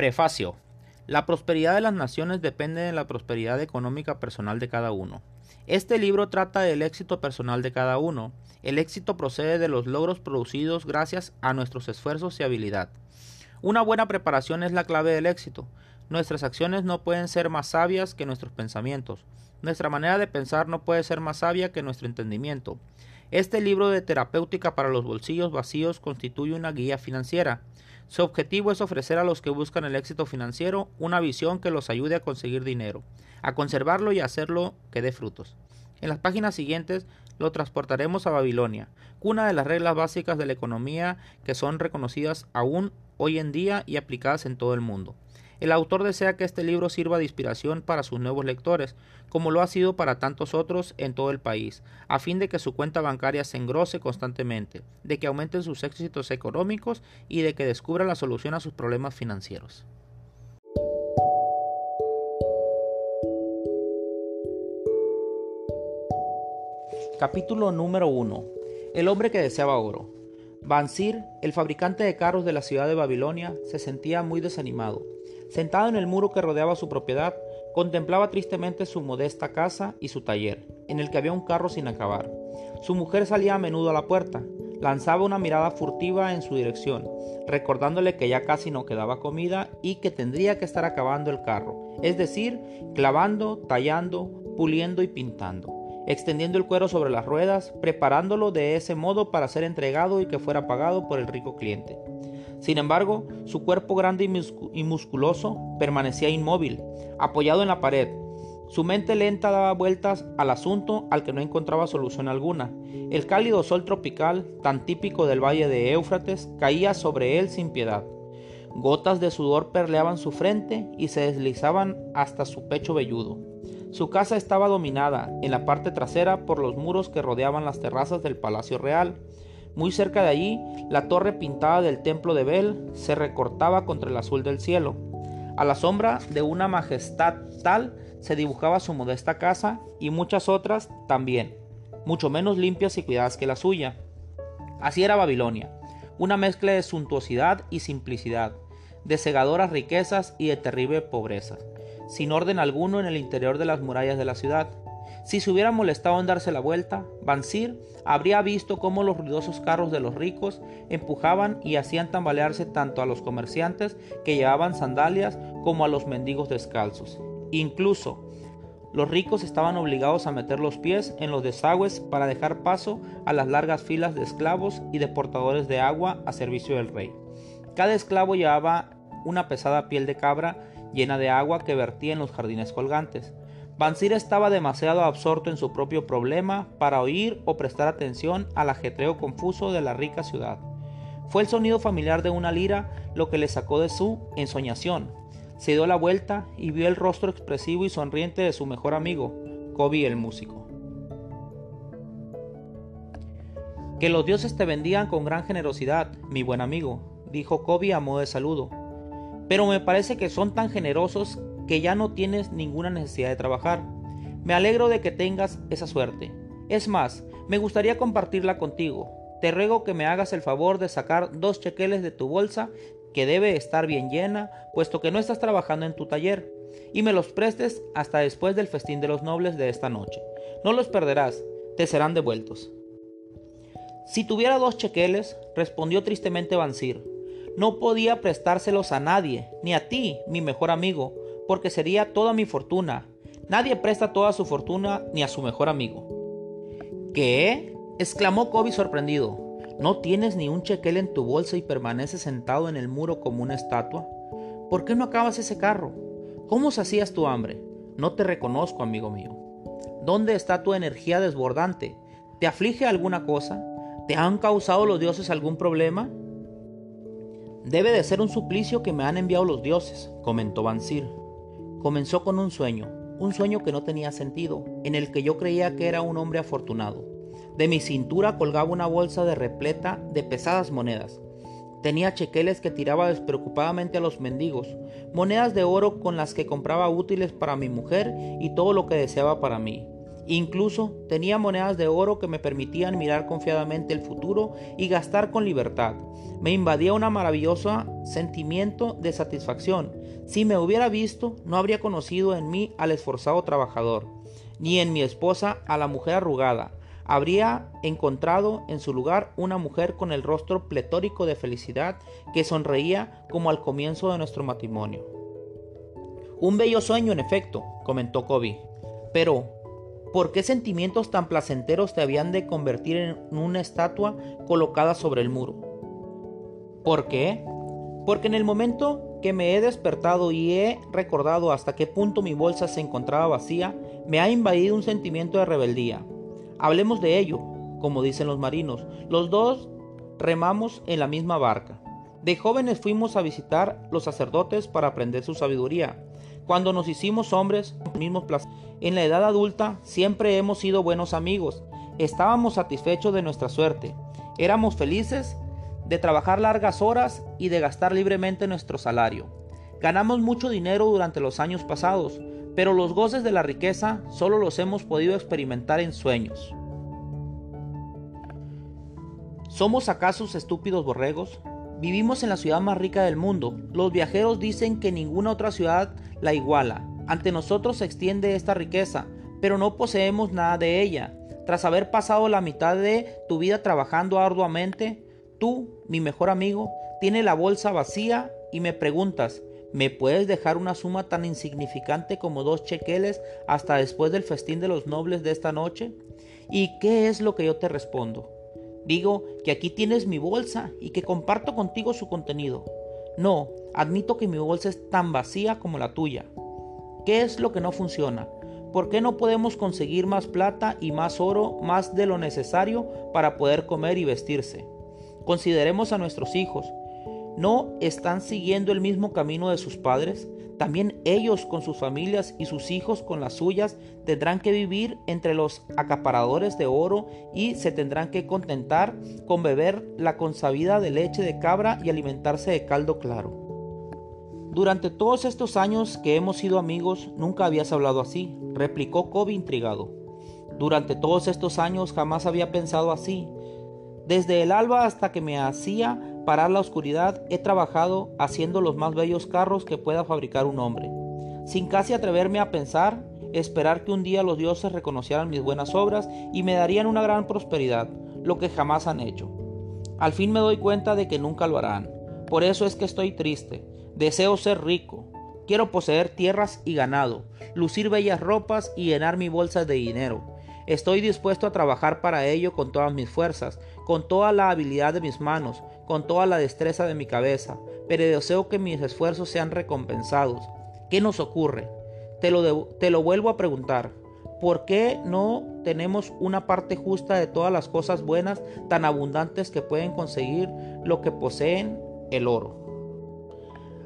Prefacio. La prosperidad de las naciones depende de la prosperidad económica personal de cada uno. Este libro trata del éxito personal de cada uno. El éxito procede de los logros producidos gracias a nuestros esfuerzos y habilidad. Una buena preparación es la clave del éxito. Nuestras acciones no pueden ser más sabias que nuestros pensamientos. Nuestra manera de pensar no puede ser más sabia que nuestro entendimiento. Este libro de terapéutica para los bolsillos vacíos constituye una guía financiera. Su objetivo es ofrecer a los que buscan el éxito financiero una visión que los ayude a conseguir dinero, a conservarlo y a hacerlo que dé frutos. En las páginas siguientes lo transportaremos a Babilonia, cuna de las reglas básicas de la economía que son reconocidas aún hoy en día y aplicadas en todo el mundo. El autor desea que este libro sirva de inspiración para sus nuevos lectores, como lo ha sido para tantos otros en todo el país, a fin de que su cuenta bancaria se engrose constantemente, de que aumenten sus éxitos económicos y de que descubra la solución a sus problemas financieros. Capítulo número 1. El hombre que deseaba oro. Bansir, el fabricante de carros de la ciudad de Babilonia, se sentía muy desanimado. Sentado en el muro que rodeaba su propiedad, contemplaba tristemente su modesta casa y su taller, en el que había un carro sin acabar. Su mujer salía a menudo a la puerta, lanzaba una mirada furtiva en su dirección, recordándole que ya casi no quedaba comida y que tendría que estar acabando el carro, es decir, clavando, tallando, puliendo y pintando, extendiendo el cuero sobre las ruedas, preparándolo de ese modo para ser entregado y que fuera pagado por el rico cliente. Sin embargo, su cuerpo grande y musculoso permanecía inmóvil, apoyado en la pared. Su mente lenta daba vueltas al asunto al que no encontraba solución alguna. El cálido sol tropical, tan típico del valle de Éufrates, caía sobre él sin piedad. Gotas de sudor perleaban su frente y se deslizaban hasta su pecho velludo. Su casa estaba dominada en la parte trasera por los muros que rodeaban las terrazas del Palacio Real. Muy cerca de allí, la torre pintada del templo de Bel se recortaba contra el azul del cielo. A la sombra de una majestad tal se dibujaba su modesta casa y muchas otras también, mucho menos limpias y cuidadas que la suya. Así era Babilonia, una mezcla de suntuosidad y simplicidad, de cegadoras riquezas y de terrible pobreza, sin orden alguno en el interior de las murallas de la ciudad. Si se hubiera molestado en darse la vuelta, Bansir habría visto cómo los ruidosos carros de los ricos empujaban y hacían tambalearse tanto a los comerciantes que llevaban sandalias como a los mendigos descalzos. Incluso los ricos estaban obligados a meter los pies en los desagües para dejar paso a las largas filas de esclavos y de portadores de agua a servicio del rey. Cada esclavo llevaba una pesada piel de cabra llena de agua que vertía en los jardines colgantes. Bansir estaba demasiado absorto en su propio problema para oír o prestar atención al ajetreo confuso de la rica ciudad. Fue el sonido familiar de una lira lo que le sacó de su ensoñación. Se dio la vuelta y vio el rostro expresivo y sonriente de su mejor amigo, Kobe el músico. Que los dioses te bendigan con gran generosidad, mi buen amigo, dijo Kobe a modo de saludo. Pero me parece que son tan generosos que ya no tienes ninguna necesidad de trabajar. Me alegro de que tengas esa suerte. Es más, me gustaría compartirla contigo. Te ruego que me hagas el favor de sacar dos chequeles de tu bolsa, que debe estar bien llena, puesto que no estás trabajando en tu taller, y me los prestes hasta después del festín de los nobles de esta noche. No los perderás, te serán devueltos. Si tuviera dos chequeles, respondió tristemente Bansir, no podía prestárselos a nadie, ni a ti, mi mejor amigo, porque sería toda mi fortuna. Nadie presta toda su fortuna ni a su mejor amigo. ¿Qué? exclamó Kobe sorprendido. ¿No tienes ni un chequel en tu bolsa y permaneces sentado en el muro como una estatua? ¿Por qué no acabas ese carro? ¿Cómo sacías tu hambre? No te reconozco, amigo mío. ¿Dónde está tu energía desbordante? ¿Te aflige alguna cosa? ¿Te han causado los dioses algún problema? Debe de ser un suplicio que me han enviado los dioses, comentó Bansir. Comenzó con un sueño, un sueño que no tenía sentido, en el que yo creía que era un hombre afortunado. De mi cintura colgaba una bolsa de repleta de pesadas monedas. Tenía chequeles que tiraba despreocupadamente a los mendigos, monedas de oro con las que compraba útiles para mi mujer y todo lo que deseaba para mí. Incluso tenía monedas de oro que me permitían mirar confiadamente el futuro y gastar con libertad. Me invadía un maravilloso sentimiento de satisfacción. Si me hubiera visto, no habría conocido en mí al esforzado trabajador, ni en mi esposa a la mujer arrugada. Habría encontrado en su lugar una mujer con el rostro pletórico de felicidad que sonreía como al comienzo de nuestro matrimonio. Un bello sueño, en efecto, comentó Kobe. Pero, ¿por qué sentimientos tan placenteros te habían de convertir en una estatua colocada sobre el muro? ¿Por qué? Porque en el momento que me he despertado y he recordado hasta qué punto mi bolsa se encontraba vacía, me ha invadido un sentimiento de rebeldía. Hablemos de ello, como dicen los marinos. Los dos remamos en la misma barca. De jóvenes fuimos a visitar los sacerdotes para aprender su sabiduría. Cuando nos hicimos hombres, mismos en la edad adulta siempre hemos sido buenos amigos. Estábamos satisfechos de nuestra suerte. Éramos felices de trabajar largas horas y de gastar libremente nuestro salario. Ganamos mucho dinero durante los años pasados, pero los goces de la riqueza solo los hemos podido experimentar en sueños. ¿Somos acaso estúpidos borregos? Vivimos en la ciudad más rica del mundo. Los viajeros dicen que ninguna otra ciudad la iguala. Ante nosotros se extiende esta riqueza, pero no poseemos nada de ella. Tras haber pasado la mitad de tu vida trabajando arduamente, Tú, mi mejor amigo, tienes la bolsa vacía y me preguntas, ¿me puedes dejar una suma tan insignificante como dos chequeles hasta después del festín de los nobles de esta noche? ¿Y qué es lo que yo te respondo? Digo que aquí tienes mi bolsa y que comparto contigo su contenido. No, admito que mi bolsa es tan vacía como la tuya. ¿Qué es lo que no funciona? ¿Por qué no podemos conseguir más plata y más oro, más de lo necesario para poder comer y vestirse? Consideremos a nuestros hijos. ¿No están siguiendo el mismo camino de sus padres? También ellos con sus familias y sus hijos con las suyas tendrán que vivir entre los acaparadores de oro y se tendrán que contentar con beber la consabida de leche de cabra y alimentarse de caldo claro. Durante todos estos años que hemos sido amigos, nunca habías hablado así, replicó Kobe intrigado. Durante todos estos años jamás había pensado así. Desde el alba hasta que me hacía parar la oscuridad, he trabajado haciendo los más bellos carros que pueda fabricar un hombre. Sin casi atreverme a pensar, esperar que un día los dioses reconocieran mis buenas obras y me darían una gran prosperidad, lo que jamás han hecho. Al fin me doy cuenta de que nunca lo harán. Por eso es que estoy triste. Deseo ser rico. Quiero poseer tierras y ganado, lucir bellas ropas y llenar mi bolsa de dinero. Estoy dispuesto a trabajar para ello con todas mis fuerzas, con toda la habilidad de mis manos, con toda la destreza de mi cabeza, pero deseo que mis esfuerzos sean recompensados. ¿Qué nos ocurre? Te lo, te lo vuelvo a preguntar. ¿Por qué no tenemos una parte justa de todas las cosas buenas tan abundantes que pueden conseguir lo que poseen el oro?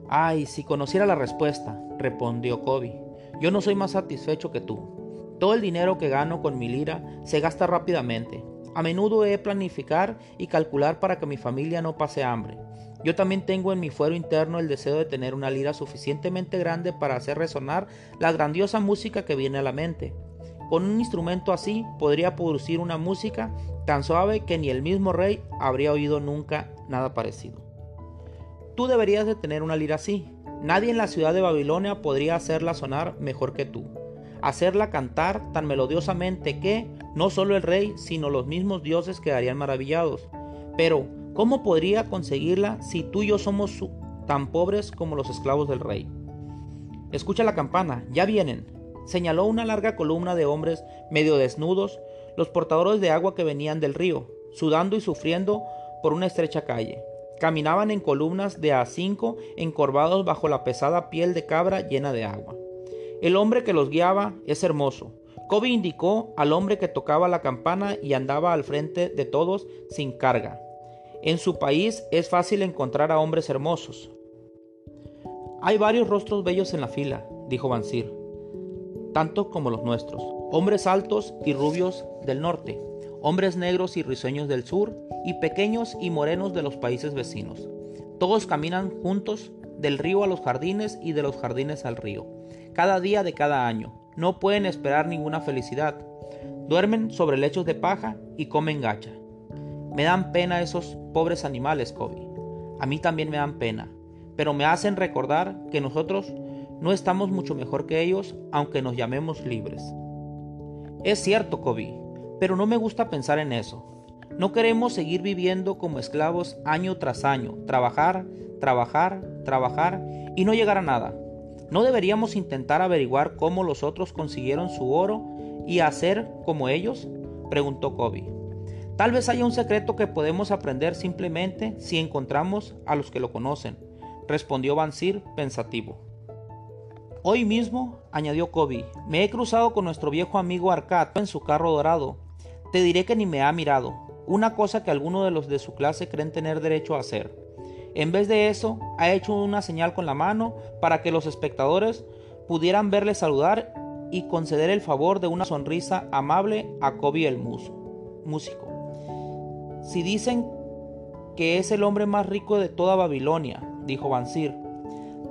Ay, si conociera la respuesta, respondió Kobe. Yo no soy más satisfecho que tú. Todo el dinero que gano con mi lira se gasta rápidamente. A menudo he planificar y calcular para que mi familia no pase hambre. Yo también tengo en mi fuero interno el deseo de tener una lira suficientemente grande para hacer resonar la grandiosa música que viene a la mente. Con un instrumento así podría producir una música tan suave que ni el mismo rey habría oído nunca nada parecido. Tú deberías de tener una lira así. Nadie en la ciudad de Babilonia podría hacerla sonar mejor que tú hacerla cantar tan melodiosamente que no solo el rey, sino los mismos dioses quedarían maravillados. Pero, ¿cómo podría conseguirla si tú y yo somos tan pobres como los esclavos del rey? Escucha la campana, ya vienen. Señaló una larga columna de hombres medio desnudos, los portadores de agua que venían del río, sudando y sufriendo por una estrecha calle. Caminaban en columnas de a cinco encorvados bajo la pesada piel de cabra llena de agua. El hombre que los guiaba es hermoso. Kobe indicó al hombre que tocaba la campana y andaba al frente de todos sin carga. En su país es fácil encontrar a hombres hermosos. Hay varios rostros bellos en la fila, dijo Bansir, tanto como los nuestros. Hombres altos y rubios del norte, hombres negros y risueños del sur, y pequeños y morenos de los países vecinos. Todos caminan juntos del río a los jardines y de los jardines al río cada día de cada año. No pueden esperar ninguna felicidad. Duermen sobre lechos de paja y comen gacha. Me dan pena esos pobres animales, Kobe. A mí también me dan pena, pero me hacen recordar que nosotros no estamos mucho mejor que ellos, aunque nos llamemos libres. Es cierto, Kobe, pero no me gusta pensar en eso. No queremos seguir viviendo como esclavos año tras año, trabajar, trabajar, trabajar y no llegar a nada. ¿No deberíamos intentar averiguar cómo los otros consiguieron su oro y hacer como ellos? preguntó Kobe. Tal vez haya un secreto que podemos aprender simplemente si encontramos a los que lo conocen, respondió Bansir pensativo. Hoy mismo, añadió Kobe, me he cruzado con nuestro viejo amigo Arcad en su carro dorado. Te diré que ni me ha mirado, una cosa que algunos de los de su clase creen tener derecho a hacer. En vez de eso, ha hecho una señal con la mano para que los espectadores pudieran verle saludar y conceder el favor de una sonrisa amable a Kobe el músico. Si dicen que es el hombre más rico de toda Babilonia, dijo Bansir.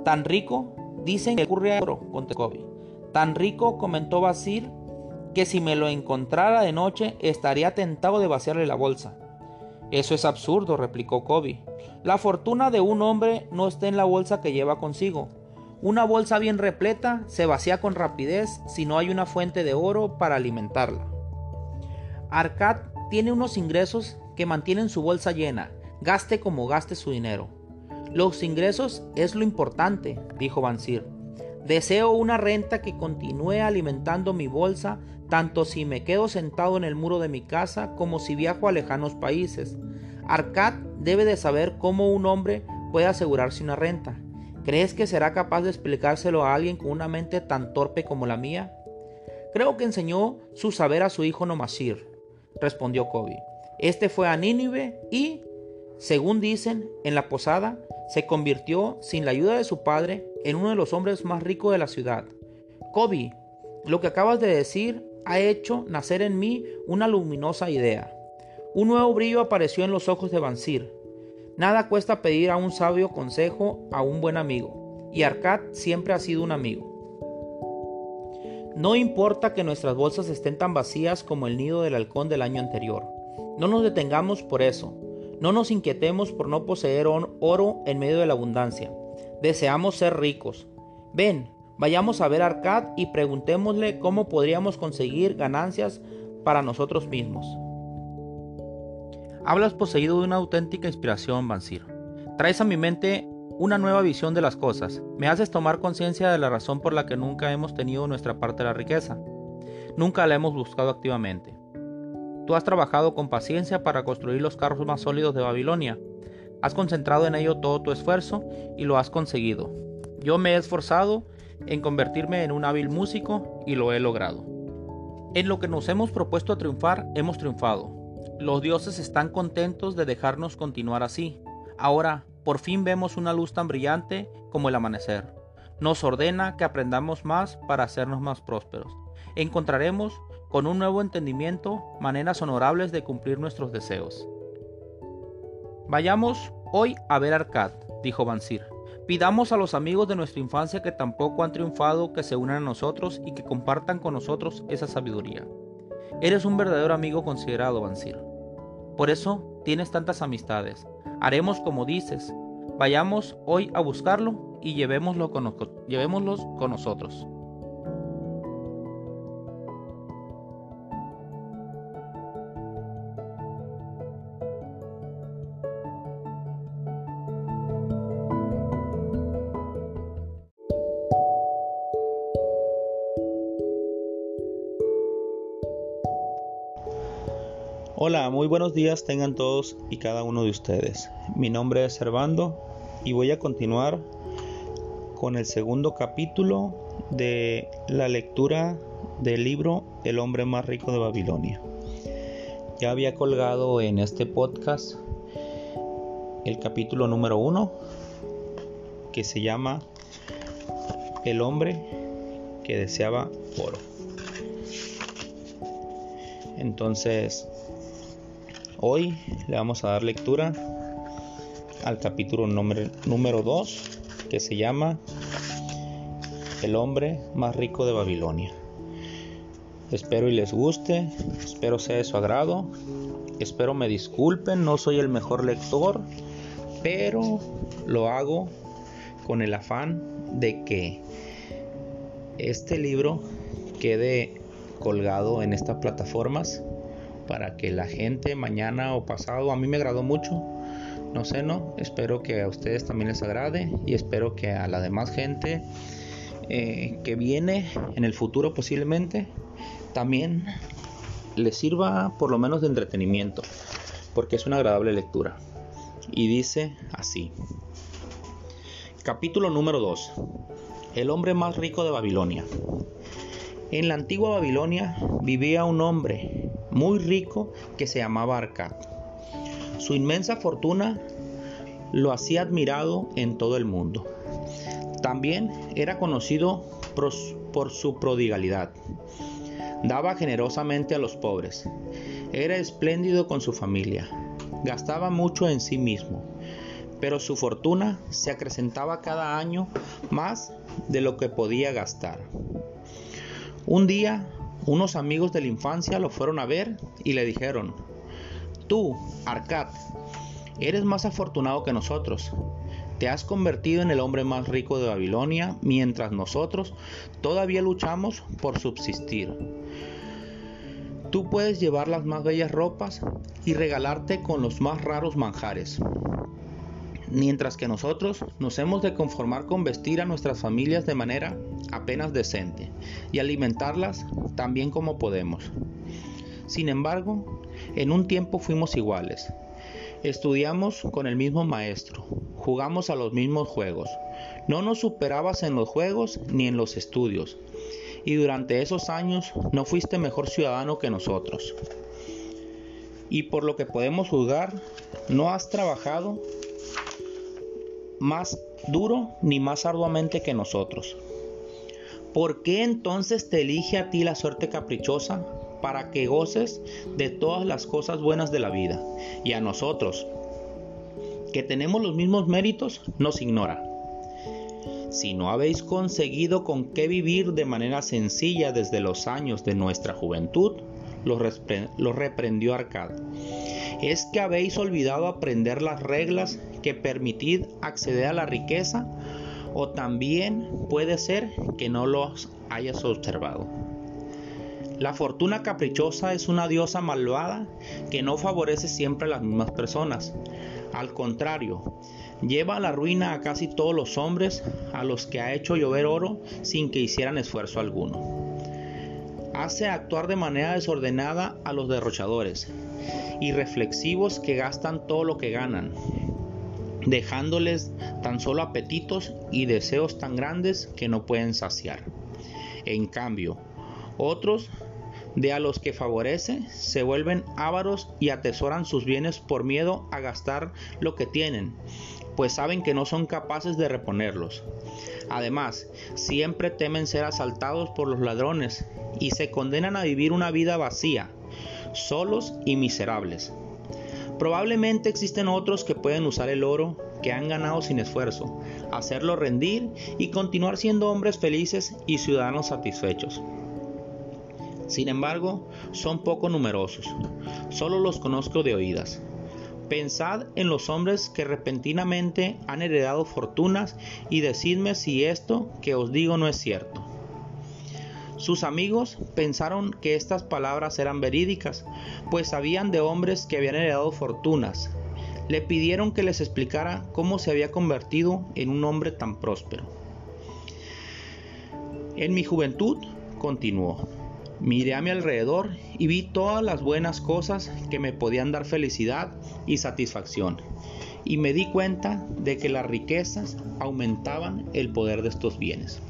Tan rico, dicen que ocurre a oro, contestó Kobe. Tan rico, comentó Basir, que si me lo encontrara de noche estaría tentado de vaciarle la bolsa. Eso es absurdo, replicó Kobe. La fortuna de un hombre no está en la bolsa que lleva consigo. Una bolsa bien repleta se vacía con rapidez si no hay una fuente de oro para alimentarla. Arcad tiene unos ingresos que mantienen su bolsa llena, gaste como gaste su dinero. Los ingresos es lo importante, dijo Bansir. Deseo una renta que continúe alimentando mi bolsa tanto si me quedo sentado en el muro de mi casa como si viajo a lejanos países. Arcad debe de saber cómo un hombre puede asegurarse una renta. ¿Crees que será capaz de explicárselo a alguien con una mente tan torpe como la mía? Creo que enseñó su saber a su hijo Nomashir, respondió Kobe. Este fue a Nínive y, según dicen, en la posada se convirtió, sin la ayuda de su padre, en uno de los hombres más ricos de la ciudad. Kobe, lo que acabas de decir ha hecho nacer en mí una luminosa idea. Un nuevo brillo apareció en los ojos de Bansir. Nada cuesta pedir a un sabio consejo a un buen amigo, y Arcad siempre ha sido un amigo. No importa que nuestras bolsas estén tan vacías como el nido del halcón del año anterior. No nos detengamos por eso. No nos inquietemos por no poseer oro en medio de la abundancia. Deseamos ser ricos. Ven, Vayamos a ver a Arcad y preguntémosle cómo podríamos conseguir ganancias para nosotros mismos. Hablas poseído de una auténtica inspiración, Bansir. Traes a mi mente una nueva visión de las cosas. Me haces tomar conciencia de la razón por la que nunca hemos tenido nuestra parte de la riqueza. Nunca la hemos buscado activamente. Tú has trabajado con paciencia para construir los carros más sólidos de Babilonia. Has concentrado en ello todo tu esfuerzo y lo has conseguido. Yo me he esforzado en convertirme en un hábil músico y lo he logrado. En lo que nos hemos propuesto a triunfar, hemos triunfado. Los dioses están contentos de dejarnos continuar así. Ahora, por fin vemos una luz tan brillante como el amanecer. Nos ordena que aprendamos más para hacernos más prósperos. Encontraremos, con un nuevo entendimiento, maneras honorables de cumplir nuestros deseos. Vayamos hoy a ver Arcad, dijo Bansir. Pidamos a los amigos de nuestra infancia que tampoco han triunfado que se unan a nosotros y que compartan con nosotros esa sabiduría. Eres un verdadero amigo considerado, Bansir. Por eso tienes tantas amistades. Haremos como dices. Vayamos hoy a buscarlo y llevémoslo con, llevémoslos con nosotros. Muy buenos días tengan todos y cada uno de ustedes. Mi nombre es Servando y voy a continuar con el segundo capítulo de la lectura del libro El hombre más rico de Babilonia. Ya había colgado en este podcast el capítulo número uno que se llama El hombre que deseaba oro. Entonces, Hoy le vamos a dar lectura al capítulo número 2 que se llama El hombre más rico de Babilonia. Espero y les guste, espero sea de su agrado, espero me disculpen, no soy el mejor lector, pero lo hago con el afán de que este libro quede colgado en estas plataformas para que la gente mañana o pasado, a mí me agradó mucho, no sé, no, espero que a ustedes también les agrade y espero que a la demás gente eh, que viene en el futuro posiblemente también les sirva por lo menos de entretenimiento, porque es una agradable lectura. Y dice así. Capítulo número 2. El hombre más rico de Babilonia. En la antigua Babilonia vivía un hombre muy rico que se llamaba Arcad. Su inmensa fortuna lo hacía admirado en todo el mundo. También era conocido por su prodigalidad. Daba generosamente a los pobres. Era espléndido con su familia. Gastaba mucho en sí mismo. Pero su fortuna se acrecentaba cada año más de lo que podía gastar. Un día, unos amigos de la infancia lo fueron a ver y le dijeron, Tú, Arcad, eres más afortunado que nosotros. Te has convertido en el hombre más rico de Babilonia, mientras nosotros todavía luchamos por subsistir. Tú puedes llevar las más bellas ropas y regalarte con los más raros manjares, mientras que nosotros nos hemos de conformar con vestir a nuestras familias de manera apenas decente y alimentarlas tan bien como podemos. Sin embargo, en un tiempo fuimos iguales. Estudiamos con el mismo maestro, jugamos a los mismos juegos. No nos superabas en los juegos ni en los estudios, y durante esos años no fuiste mejor ciudadano que nosotros. Y por lo que podemos juzgar, no has trabajado más duro ni más arduamente que nosotros. ¿Por qué entonces te elige a ti la suerte caprichosa para que goces de todas las cosas buenas de la vida? Y a nosotros, que tenemos los mismos méritos, nos ignora. Si no habéis conseguido con qué vivir de manera sencilla desde los años de nuestra juventud, lo, reprendió Arcad. ¿Es que habéis olvidado aprender las reglas que permitid acceder a la riqueza? ¿O también puede ser que no los hayas observado? La fortuna caprichosa es una diosa malvada que no favorece siempre a las mismas personas. Al contrario, lleva a la ruina a casi todos los hombres a los que ha hecho llover oro sin que hicieran esfuerzo alguno. Hace actuar de manera desordenada a los derrochadores y reflexivos que gastan todo lo que ganan, dejándoles tan solo apetitos y deseos tan grandes que no pueden saciar. En cambio, otros de a los que favorece se vuelven ávaros y atesoran sus bienes por miedo a gastar lo que tienen pues saben que no son capaces de reponerlos. Además, siempre temen ser asaltados por los ladrones y se condenan a vivir una vida vacía, solos y miserables. Probablemente existen otros que pueden usar el oro que han ganado sin esfuerzo, hacerlo rendir y continuar siendo hombres felices y ciudadanos satisfechos. Sin embargo, son poco numerosos, solo los conozco de oídas. Pensad en los hombres que repentinamente han heredado fortunas y decidme si esto que os digo no es cierto. Sus amigos pensaron que estas palabras eran verídicas, pues sabían de hombres que habían heredado fortunas. Le pidieron que les explicara cómo se había convertido en un hombre tan próspero. En mi juventud, continuó, Miré a mi alrededor y vi todas las buenas cosas que me podían dar felicidad y satisfacción. Y me di cuenta de que las riquezas aumentaban el poder de estos bienes.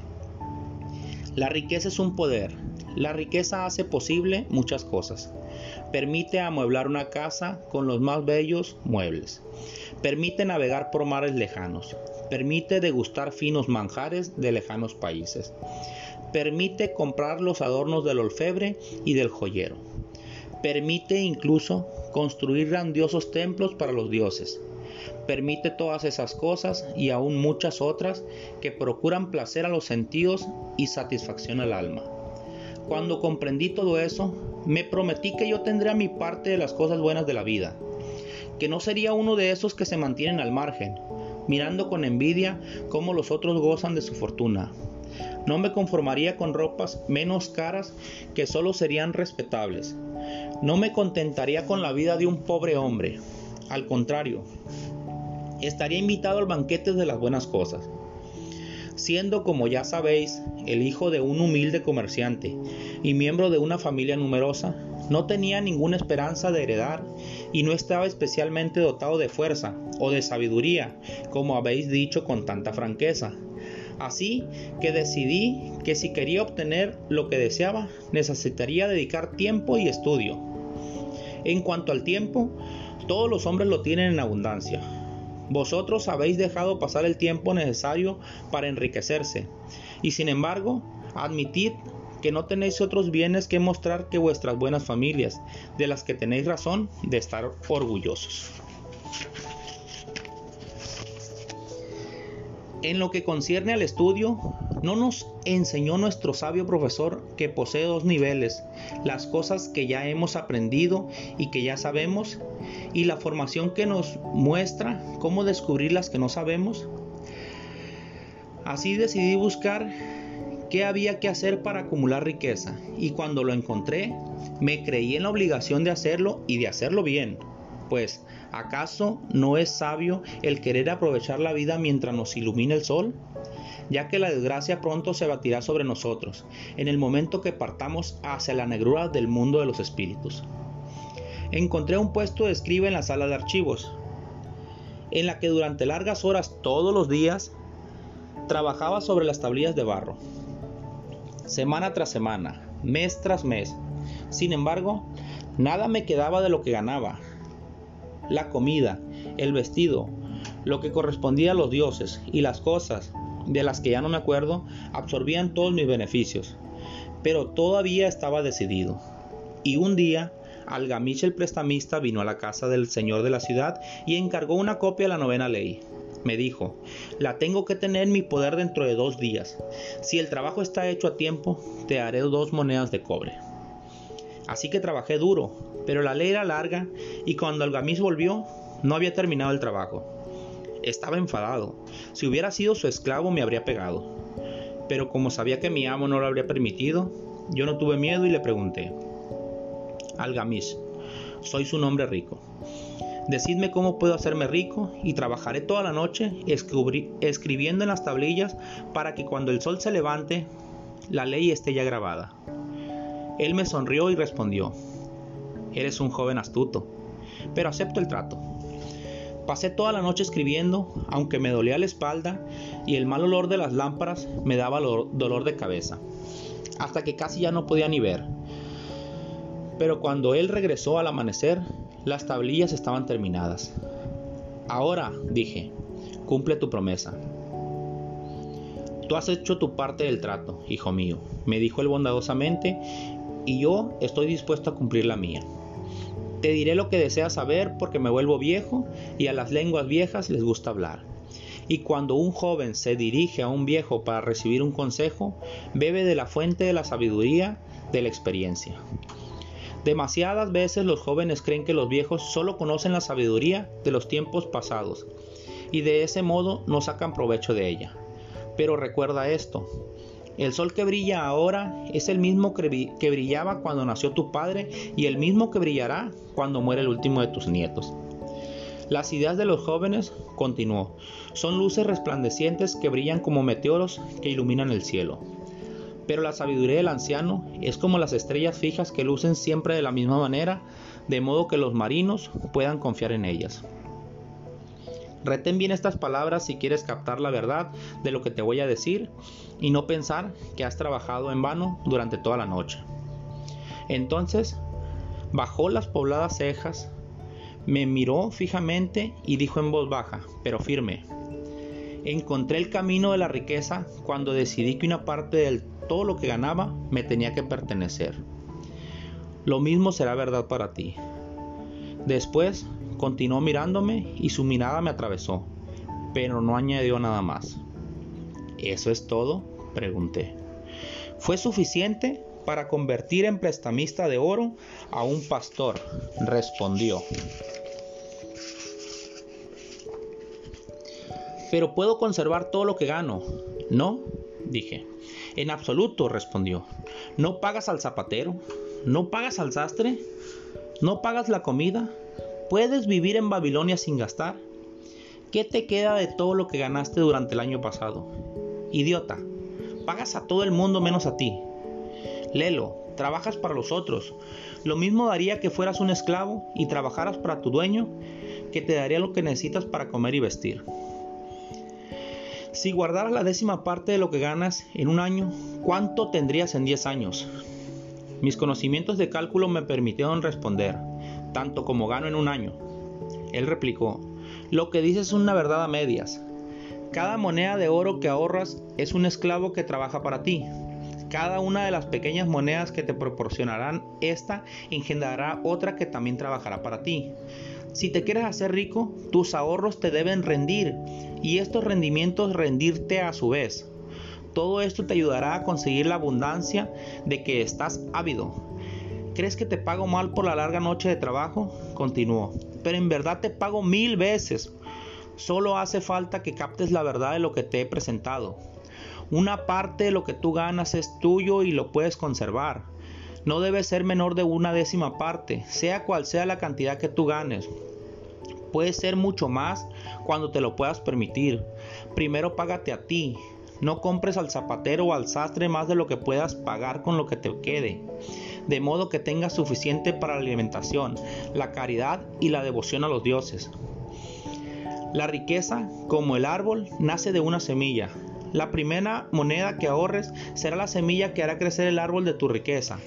La riqueza es un poder. La riqueza hace posible muchas cosas. Permite amueblar una casa con los más bellos muebles. Permite navegar por mares lejanos. Permite degustar finos manjares de lejanos países permite comprar los adornos del orfebre y del joyero. Permite incluso construir grandiosos templos para los dioses. Permite todas esas cosas y aún muchas otras que procuran placer a los sentidos y satisfacción al alma. Cuando comprendí todo eso, me prometí que yo tendría mi parte de las cosas buenas de la vida, que no sería uno de esos que se mantienen al margen, mirando con envidia cómo los otros gozan de su fortuna. No me conformaría con ropas menos caras que solo serían respetables. No me contentaría con la vida de un pobre hombre. Al contrario, estaría invitado al banquete de las buenas cosas. Siendo, como ya sabéis, el hijo de un humilde comerciante y miembro de una familia numerosa, no tenía ninguna esperanza de heredar y no estaba especialmente dotado de fuerza o de sabiduría, como habéis dicho con tanta franqueza. Así que decidí que si quería obtener lo que deseaba, necesitaría dedicar tiempo y estudio. En cuanto al tiempo, todos los hombres lo tienen en abundancia. Vosotros habéis dejado pasar el tiempo necesario para enriquecerse, y sin embargo, admitid que no tenéis otros bienes que mostrar que vuestras buenas familias, de las que tenéis razón de estar orgullosos. En lo que concierne al estudio, no nos enseñó nuestro sabio profesor que posee dos niveles, las cosas que ya hemos aprendido y que ya sabemos, y la formación que nos muestra cómo descubrir las que no sabemos. Así decidí buscar qué había que hacer para acumular riqueza, y cuando lo encontré, me creí en la obligación de hacerlo y de hacerlo bien, pues ¿Acaso no es sabio el querer aprovechar la vida mientras nos ilumina el sol? Ya que la desgracia pronto se batirá sobre nosotros, en el momento que partamos hacia la negrura del mundo de los espíritus. Encontré un puesto de escriba en la sala de archivos, en la que durante largas horas todos los días trabajaba sobre las tablillas de barro, semana tras semana, mes tras mes. Sin embargo, nada me quedaba de lo que ganaba, la comida, el vestido, lo que correspondía a los dioses y las cosas de las que ya no me acuerdo absorbían todos mis beneficios. Pero todavía estaba decidido. Y un día, Algamish el prestamista vino a la casa del señor de la ciudad y encargó una copia de la novena ley. Me dijo, la tengo que tener en mi poder dentro de dos días. Si el trabajo está hecho a tiempo, te haré dos monedas de cobre. Así que trabajé duro, pero la ley era larga y cuando Algamis volvió no había terminado el trabajo. Estaba enfadado. Si hubiera sido su esclavo me habría pegado. Pero como sabía que mi amo no lo habría permitido, yo no tuve miedo y le pregunté. Algamis, soy un hombre rico. Decidme cómo puedo hacerme rico y trabajaré toda la noche escribiendo en las tablillas para que cuando el sol se levante, la ley esté ya grabada. Él me sonrió y respondió, Eres un joven astuto, pero acepto el trato. Pasé toda la noche escribiendo, aunque me dolía la espalda y el mal olor de las lámparas me daba dolor de cabeza, hasta que casi ya no podía ni ver. Pero cuando él regresó al amanecer, las tablillas estaban terminadas. Ahora, dije, cumple tu promesa. Tú has hecho tu parte del trato, hijo mío, me dijo él bondadosamente, y yo estoy dispuesto a cumplir la mía. Te diré lo que deseas saber porque me vuelvo viejo y a las lenguas viejas les gusta hablar. Y cuando un joven se dirige a un viejo para recibir un consejo, bebe de la fuente de la sabiduría, de la experiencia. Demasiadas veces los jóvenes creen que los viejos solo conocen la sabiduría de los tiempos pasados y de ese modo no sacan provecho de ella. Pero recuerda esto, el sol que brilla ahora es el mismo que brillaba cuando nació tu padre y el mismo que brillará cuando muere el último de tus nietos. Las ideas de los jóvenes, continuó, son luces resplandecientes que brillan como meteoros que iluminan el cielo. Pero la sabiduría del anciano es como las estrellas fijas que lucen siempre de la misma manera, de modo que los marinos puedan confiar en ellas. Retén bien estas palabras si quieres captar la verdad de lo que te voy a decir y no pensar que has trabajado en vano durante toda la noche. Entonces bajó las pobladas cejas, me miró fijamente y dijo en voz baja, pero firme, encontré el camino de la riqueza cuando decidí que una parte de todo lo que ganaba me tenía que pertenecer. Lo mismo será verdad para ti. Después Continuó mirándome y su mirada me atravesó, pero no añadió nada más. ¿Eso es todo? pregunté. ¿Fue suficiente? para convertir en prestamista de oro a un pastor, respondió. Pero puedo conservar todo lo que gano. No, dije. En absoluto, respondió. ¿No pagas al zapatero? ¿No pagas al sastre? ¿No pagas la comida? ¿Puedes vivir en Babilonia sin gastar? ¿Qué te queda de todo lo que ganaste durante el año pasado? Idiota, pagas a todo el mundo menos a ti. Lelo, trabajas para los otros. Lo mismo daría que fueras un esclavo y trabajaras para tu dueño, que te daría lo que necesitas para comer y vestir. Si guardaras la décima parte de lo que ganas en un año, ¿cuánto tendrías en 10 años? Mis conocimientos de cálculo me permitieron responder, tanto como gano en un año. Él replicó, lo que dices es una verdad a medias. Cada moneda de oro que ahorras es un esclavo que trabaja para ti. Cada una de las pequeñas monedas que te proporcionarán esta engendrará otra que también trabajará para ti. Si te quieres hacer rico, tus ahorros te deben rendir y estos rendimientos rendirte a su vez. Todo esto te ayudará a conseguir la abundancia de que estás ávido. ¿Crees que te pago mal por la larga noche de trabajo? Continuó. Pero en verdad te pago mil veces. Solo hace falta que captes la verdad de lo que te he presentado. Una parte de lo que tú ganas es tuyo y lo puedes conservar. No debe ser menor de una décima parte, sea cual sea la cantidad que tú ganes. Puede ser mucho más cuando te lo puedas permitir. Primero págate a ti. No compres al zapatero o al sastre más de lo que puedas pagar con lo que te quede. De modo que tengas suficiente para la alimentación, la caridad y la devoción a los dioses. La riqueza, como el árbol, nace de una semilla. La primera moneda que ahorres será la semilla que hará crecer el árbol de tu riqueza.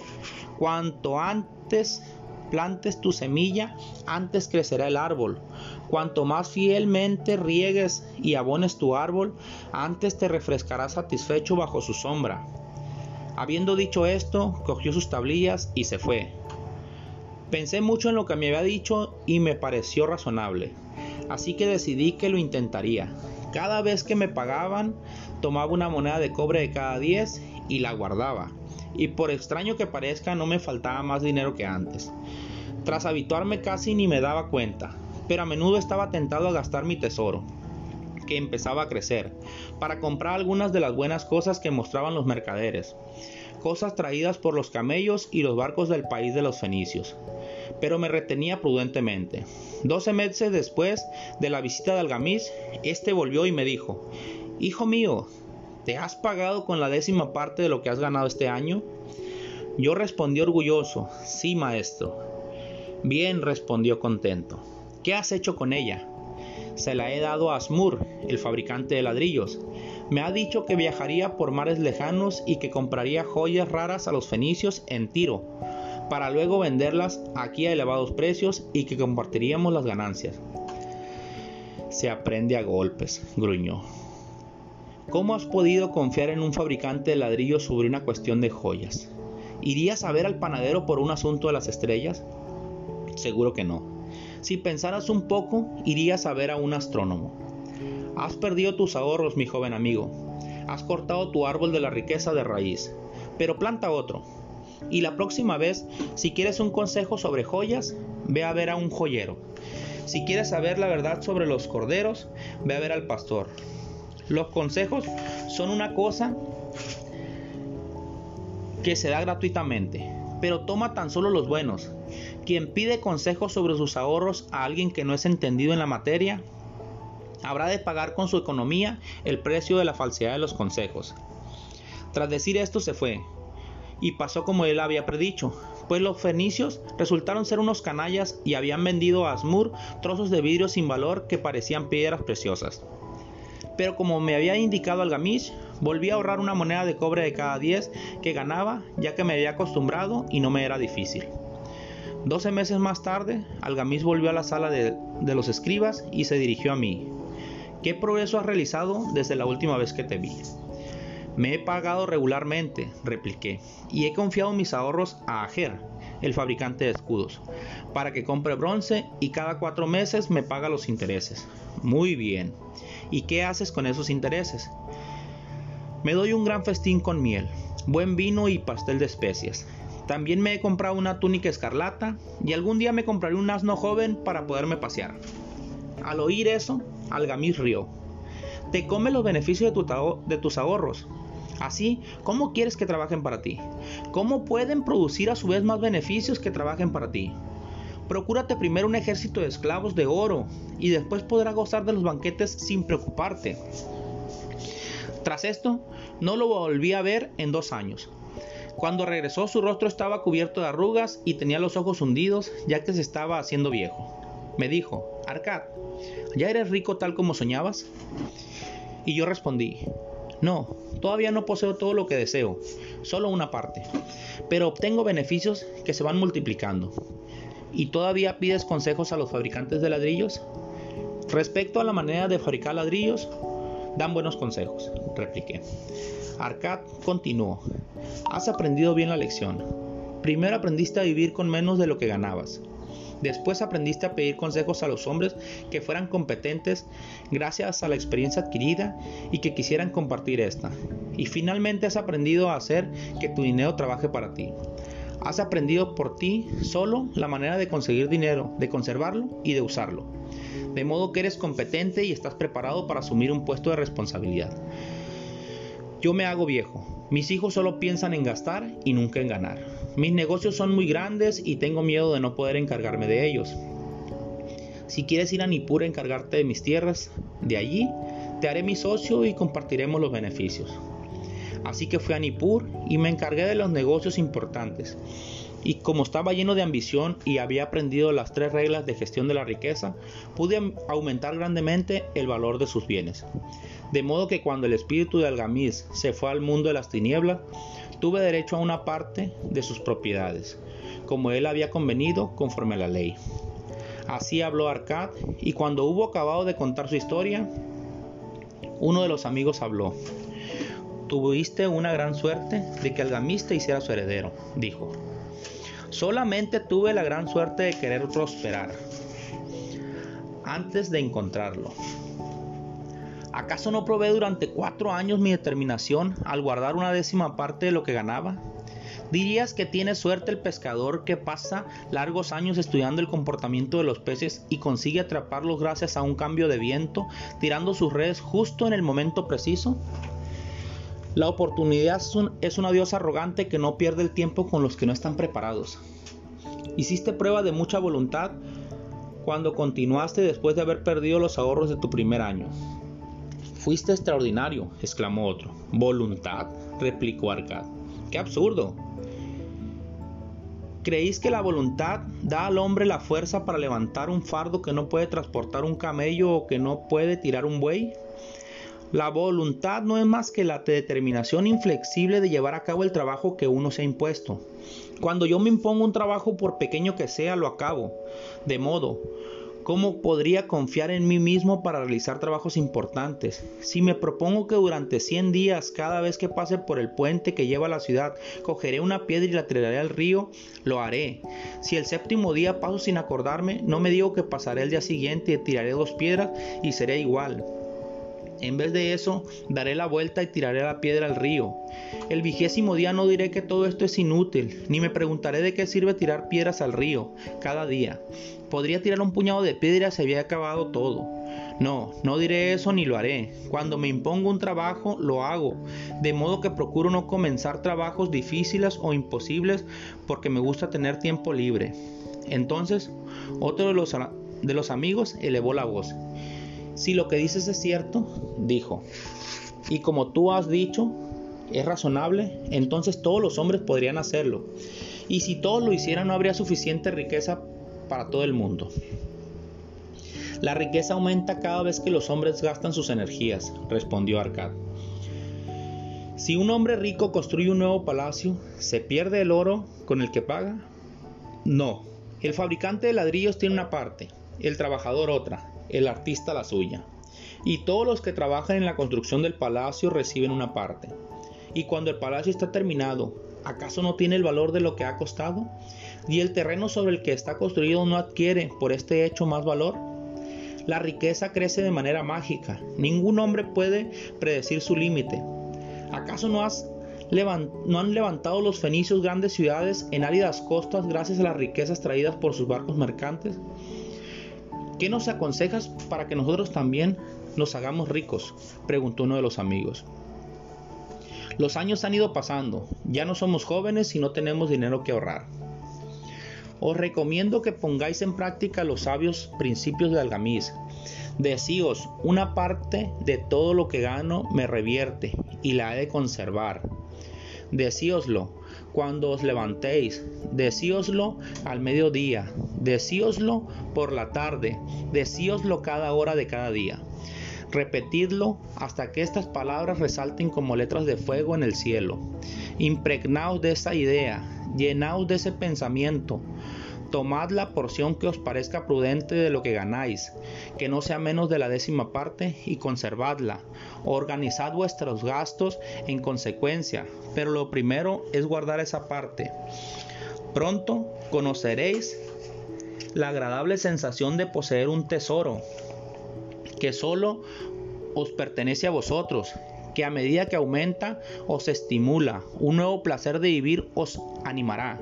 Cuanto antes plantes tu semilla, antes crecerá el árbol. Cuanto más fielmente riegues y abones tu árbol, antes te refrescarás satisfecho bajo su sombra. Habiendo dicho esto, cogió sus tablillas y se fue. Pensé mucho en lo que me había dicho y me pareció razonable así que decidí que lo intentaría. Cada vez que me pagaban, tomaba una moneda de cobre de cada 10 y la guardaba. Y por extraño que parezca, no me faltaba más dinero que antes. Tras habituarme casi ni me daba cuenta, pero a menudo estaba tentado a gastar mi tesoro, que empezaba a crecer, para comprar algunas de las buenas cosas que mostraban los mercaderes, cosas traídas por los camellos y los barcos del país de los fenicios pero me retenía prudentemente. Doce meses después de la visita de Algamis, este volvió y me dijo, Hijo mío, ¿te has pagado con la décima parte de lo que has ganado este año? Yo respondí orgulloso, sí, maestro. Bien, respondió contento. ¿Qué has hecho con ella? Se la he dado a Asmur, el fabricante de ladrillos. Me ha dicho que viajaría por mares lejanos y que compraría joyas raras a los fenicios en Tiro, para luego venderlas aquí a elevados precios y que compartiríamos las ganancias. Se aprende a golpes, gruñó. ¿Cómo has podido confiar en un fabricante de ladrillos sobre una cuestión de joyas? ¿Irías a ver al panadero por un asunto de las estrellas? Seguro que no. Si pensaras un poco, irías a ver a un astrónomo. Has perdido tus ahorros, mi joven amigo. Has cortado tu árbol de la riqueza de raíz. Pero planta otro. Y la próxima vez, si quieres un consejo sobre joyas, ve a ver a un joyero. Si quieres saber la verdad sobre los corderos, ve a ver al pastor. Los consejos son una cosa que se da gratuitamente, pero toma tan solo los buenos. Quien pide consejos sobre sus ahorros a alguien que no es entendido en la materia, habrá de pagar con su economía el precio de la falsedad de los consejos. Tras decir esto se fue, y pasó como él había predicho, pues los fenicios resultaron ser unos canallas y habían vendido a Asmur trozos de vidrio sin valor que parecían piedras preciosas. Pero como me había indicado Algamish, volví a ahorrar una moneda de cobre de cada 10 que ganaba, ya que me había acostumbrado y no me era difícil. Doce meses más tarde, Algamish volvió a la sala de, de los escribas y se dirigió a mí. ¿Qué progreso has realizado desde la última vez que te vi? Me he pagado regularmente, repliqué, y he confiado mis ahorros a Ager, el fabricante de escudos, para que compre bronce y cada cuatro meses me paga los intereses. Muy bien. ¿Y qué haces con esos intereses? Me doy un gran festín con miel, buen vino y pastel de especias. También me he comprado una túnica escarlata y algún día me compraré un asno joven para poderme pasear. Al oír eso, Algamis rió. Te come los beneficios de, de tus ahorros. Así, ¿cómo quieres que trabajen para ti? ¿Cómo pueden producir a su vez más beneficios que trabajen para ti? Procúrate primero un ejército de esclavos de oro y después podrás gozar de los banquetes sin preocuparte. Tras esto, no lo volví a ver en dos años. Cuando regresó su rostro estaba cubierto de arrugas y tenía los ojos hundidos ya que se estaba haciendo viejo. Me dijo, Arcad, ¿ya eres rico tal como soñabas? Y yo respondí, no, todavía no poseo todo lo que deseo, solo una parte, pero obtengo beneficios que se van multiplicando. ¿Y todavía pides consejos a los fabricantes de ladrillos? Respecto a la manera de fabricar ladrillos, dan buenos consejos, repliqué. Arcad continuó. Has aprendido bien la lección. Primero aprendiste a vivir con menos de lo que ganabas. Después aprendiste a pedir consejos a los hombres que fueran competentes gracias a la experiencia adquirida y que quisieran compartir esta. Y finalmente has aprendido a hacer que tu dinero trabaje para ti. Has aprendido por ti solo la manera de conseguir dinero, de conservarlo y de usarlo. De modo que eres competente y estás preparado para asumir un puesto de responsabilidad. Yo me hago viejo. Mis hijos solo piensan en gastar y nunca en ganar. Mis negocios son muy grandes y tengo miedo de no poder encargarme de ellos. Si quieres ir a Nippur a encargarte de mis tierras, de allí te haré mi socio y compartiremos los beneficios. Así que fui a Nippur y me encargué de los negocios importantes. Y como estaba lleno de ambición y había aprendido las tres reglas de gestión de la riqueza, pude aumentar grandemente el valor de sus bienes. De modo que cuando el espíritu de Algamis se fue al mundo de las tinieblas, tuve derecho a una parte de sus propiedades, como él había convenido conforme a la ley. Así habló Arcad, y cuando hubo acabado de contar su historia, uno de los amigos habló. Tuviste una gran suerte de que Algamis te hiciera su heredero, dijo. Solamente tuve la gran suerte de querer prosperar antes de encontrarlo. ¿Acaso no probé durante cuatro años mi determinación al guardar una décima parte de lo que ganaba? ¿Dirías que tiene suerte el pescador que pasa largos años estudiando el comportamiento de los peces y consigue atraparlos gracias a un cambio de viento, tirando sus redes justo en el momento preciso? La oportunidad es, una diosa arrogante que no pierde el tiempo con los que no están preparados. Hiciste prueba de mucha voluntad cuando continuaste después de haber perdido los ahorros de tu primer año. Fuiste extraordinario, exclamó otro. ¿Voluntad? replicó Arcad. ¡Qué absurdo! ¿Creéis que la voluntad da al hombre la fuerza para levantar un fardo que no puede transportar un camello o que no puede tirar un buey? La voluntad no es más que la determinación inflexible de llevar a cabo el trabajo que uno se ha impuesto. Cuando yo me impongo un trabajo, por pequeño que sea, lo acabo. De modo ¿Cómo podría confiar en mí mismo para realizar trabajos importantes? Si me propongo que durante 100 días, cada vez que pase por el puente que lleva a la ciudad, cogeré una piedra y la tiraré al río, lo haré. Si el séptimo día paso sin acordarme, no me digo que pasaré el día siguiente y tiraré dos piedras y seré igual. En vez de eso, daré la vuelta y tiraré la piedra al río. El vigésimo día no diré que todo esto es inútil, ni me preguntaré de qué sirve tirar piedras al río cada día. Podría tirar un puñado de piedras se había acabado todo. No, no diré eso ni lo haré. Cuando me impongo un trabajo, lo hago, de modo que procuro no comenzar trabajos difíciles o imposibles porque me gusta tener tiempo libre. Entonces, otro de los amigos elevó la voz. Si lo que dices es cierto, dijo, y como tú has dicho, es razonable, entonces todos los hombres podrían hacerlo. Y si todos lo hicieran, no habría suficiente riqueza para todo el mundo. La riqueza aumenta cada vez que los hombres gastan sus energías, respondió Arcad. Si un hombre rico construye un nuevo palacio, ¿se pierde el oro con el que paga? No. El fabricante de ladrillos tiene una parte, el trabajador otra, el artista la suya. Y todos los que trabajan en la construcción del palacio reciben una parte. Y cuando el palacio está terminado, ¿acaso no tiene el valor de lo que ha costado? ¿Y el terreno sobre el que está construido no adquiere por este hecho más valor? La riqueza crece de manera mágica. Ningún hombre puede predecir su límite. ¿Acaso no, han levantado los fenicios grandes ciudades en áridas costas gracias a las riquezas traídas por sus barcos mercantes? ¿Qué nos aconsejas para que nosotros también nos hagamos ricos? preguntó uno de los amigos. Los años han ido pasando, ya no somos jóvenes y no tenemos dinero que ahorrar. Os recomiendo que pongáis en práctica los sabios principios de Algamiz. Decíos, una parte de todo lo que gano me revierte y la he de conservar. Decíoslo cuando os levantéis, decíoslo al mediodía, decíoslo por la tarde, decíoslo cada hora de cada día. Repetidlo hasta que estas palabras resalten como letras de fuego en el cielo. Impregnaos de esa idea, llenaos de ese pensamiento. Tomad la porción que os parezca prudente de lo que ganáis, que no sea menos de la décima parte, y conservadla. Organizad vuestros gastos en consecuencia, pero lo primero es guardar esa parte. Pronto conoceréis la agradable sensación de poseer un tesoro que solo os pertenece a vosotros, que a medida que aumenta os estimula, un nuevo placer de vivir os animará.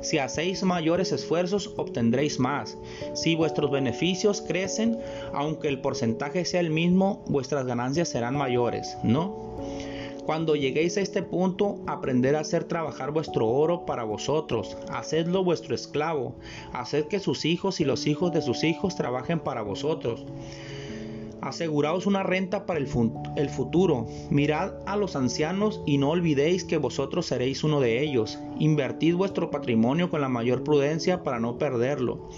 Si hacéis mayores esfuerzos, obtendréis más. Si vuestros beneficios crecen, aunque el porcentaje sea el mismo, vuestras ganancias serán mayores, ¿no? Cuando lleguéis a este punto, aprender a hacer trabajar vuestro oro para vosotros, hacedlo vuestro esclavo, haced que sus hijos y los hijos de sus hijos trabajen para vosotros. Aseguraos una renta para el, el, futuro. Mirad a los ancianos y no olvidéis que vosotros seréis uno de ellos. Invertid vuestro patrimonio con la mayor prudencia para no perderlo.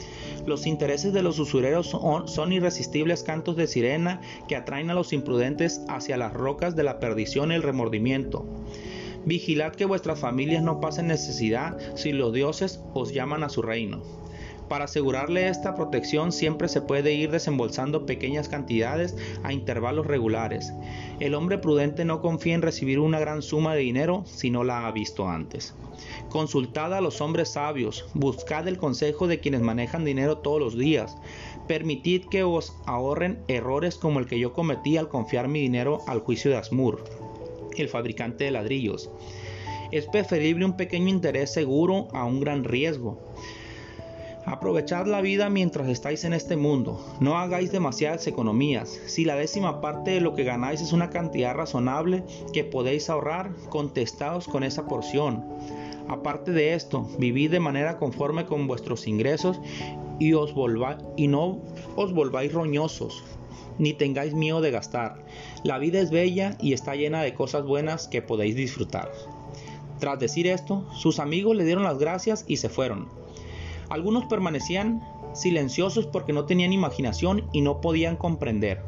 Los intereses de los usureros son, son irresistibles cantos de sirena que atraen a los imprudentes hacia las rocas de la perdición y el remordimiento. Vigilad que vuestras familias no pasen necesidad si los dioses os llaman a su reino. Para asegurarle esta protección siempre se puede ir desembolsando pequeñas cantidades a intervalos regulares. El hombre prudente no confía en recibir una gran suma de dinero si no la ha visto antes. Consultad a los hombres sabios, buscad el consejo de quienes manejan dinero todos los días. Permitid que os ahorren errores como el que yo cometí al confiar mi dinero al juicio de Asmur, el fabricante de ladrillos. Es preferible un pequeño interés seguro a un gran riesgo. Aprovechad la vida mientras estáis en este mundo. No hagáis demasiadas economías. Si la décima parte de lo que ganáis es una cantidad razonable que podéis ahorrar, contestaos con esa porción. Aparte de esto, vivid de manera conforme con vuestros ingresos y, os y no os volváis roñosos, ni tengáis miedo de gastar. La vida es bella y está llena de cosas buenas que podéis disfrutar. Tras decir esto, sus amigos le dieron las gracias y se fueron. Algunos permanecían silenciosos porque no tenían imaginación y no podían comprender.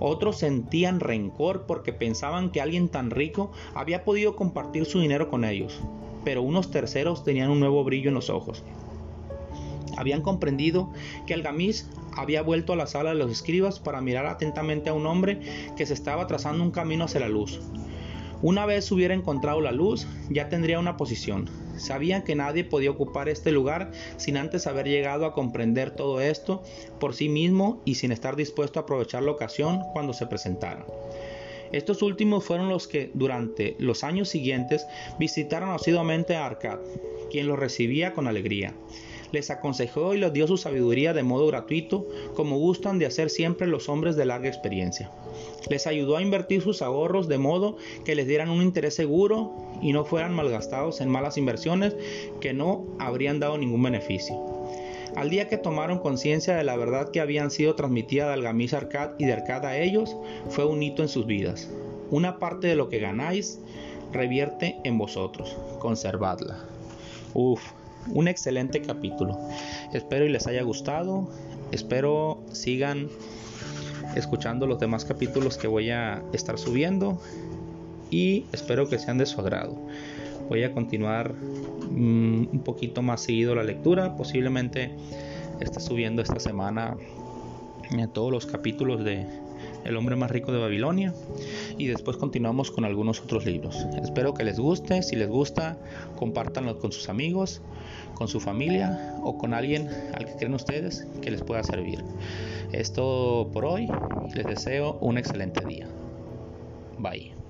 Otros sentían rencor porque pensaban que alguien tan rico había podido compartir su dinero con ellos. Pero unos terceros tenían un nuevo brillo en los ojos. Habían comprendido que Algamis había vuelto a la sala de los escribas para mirar atentamente a un hombre que se estaba trazando un camino hacia la luz. Una vez hubiera encontrado la luz, ya tendría una posición. Sabían que nadie podía ocupar este lugar sin antes haber llegado a comprender todo esto por sí mismo y sin estar dispuesto a aprovechar la ocasión cuando se presentara. Estos últimos fueron los que durante los años siguientes visitaron asiduamente a Arcad, quien los recibía con alegría les aconsejó y les dio su sabiduría de modo gratuito, como gustan de hacer siempre los hombres de larga experiencia. Les ayudó a invertir sus ahorros de modo que les dieran un interés seguro y no fueran malgastados en malas inversiones que no habrían dado ningún beneficio. Al día que tomaron conciencia de la verdad que habían sido transmitida de Algamis Arcad y de Arcad a ellos, fue un hito en sus vidas. Una parte de lo que ganáis revierte en vosotros. Conservadla. Uf, un excelente capítulo. Espero y les haya gustado. Espero sigan escuchando los demás capítulos que voy a estar subiendo y espero que sean de su agrado. Voy a continuar mm, un poquito más seguido la lectura. Posiblemente esté subiendo esta semana eh, todos los capítulos de el hombre más rico de Babilonia y después continuamos con algunos otros libros. Espero que les guste, si les gusta, compártanlo con sus amigos, con su familia o con alguien al que creen ustedes que les pueda servir. Es todo por hoy, les deseo un excelente día. Bye.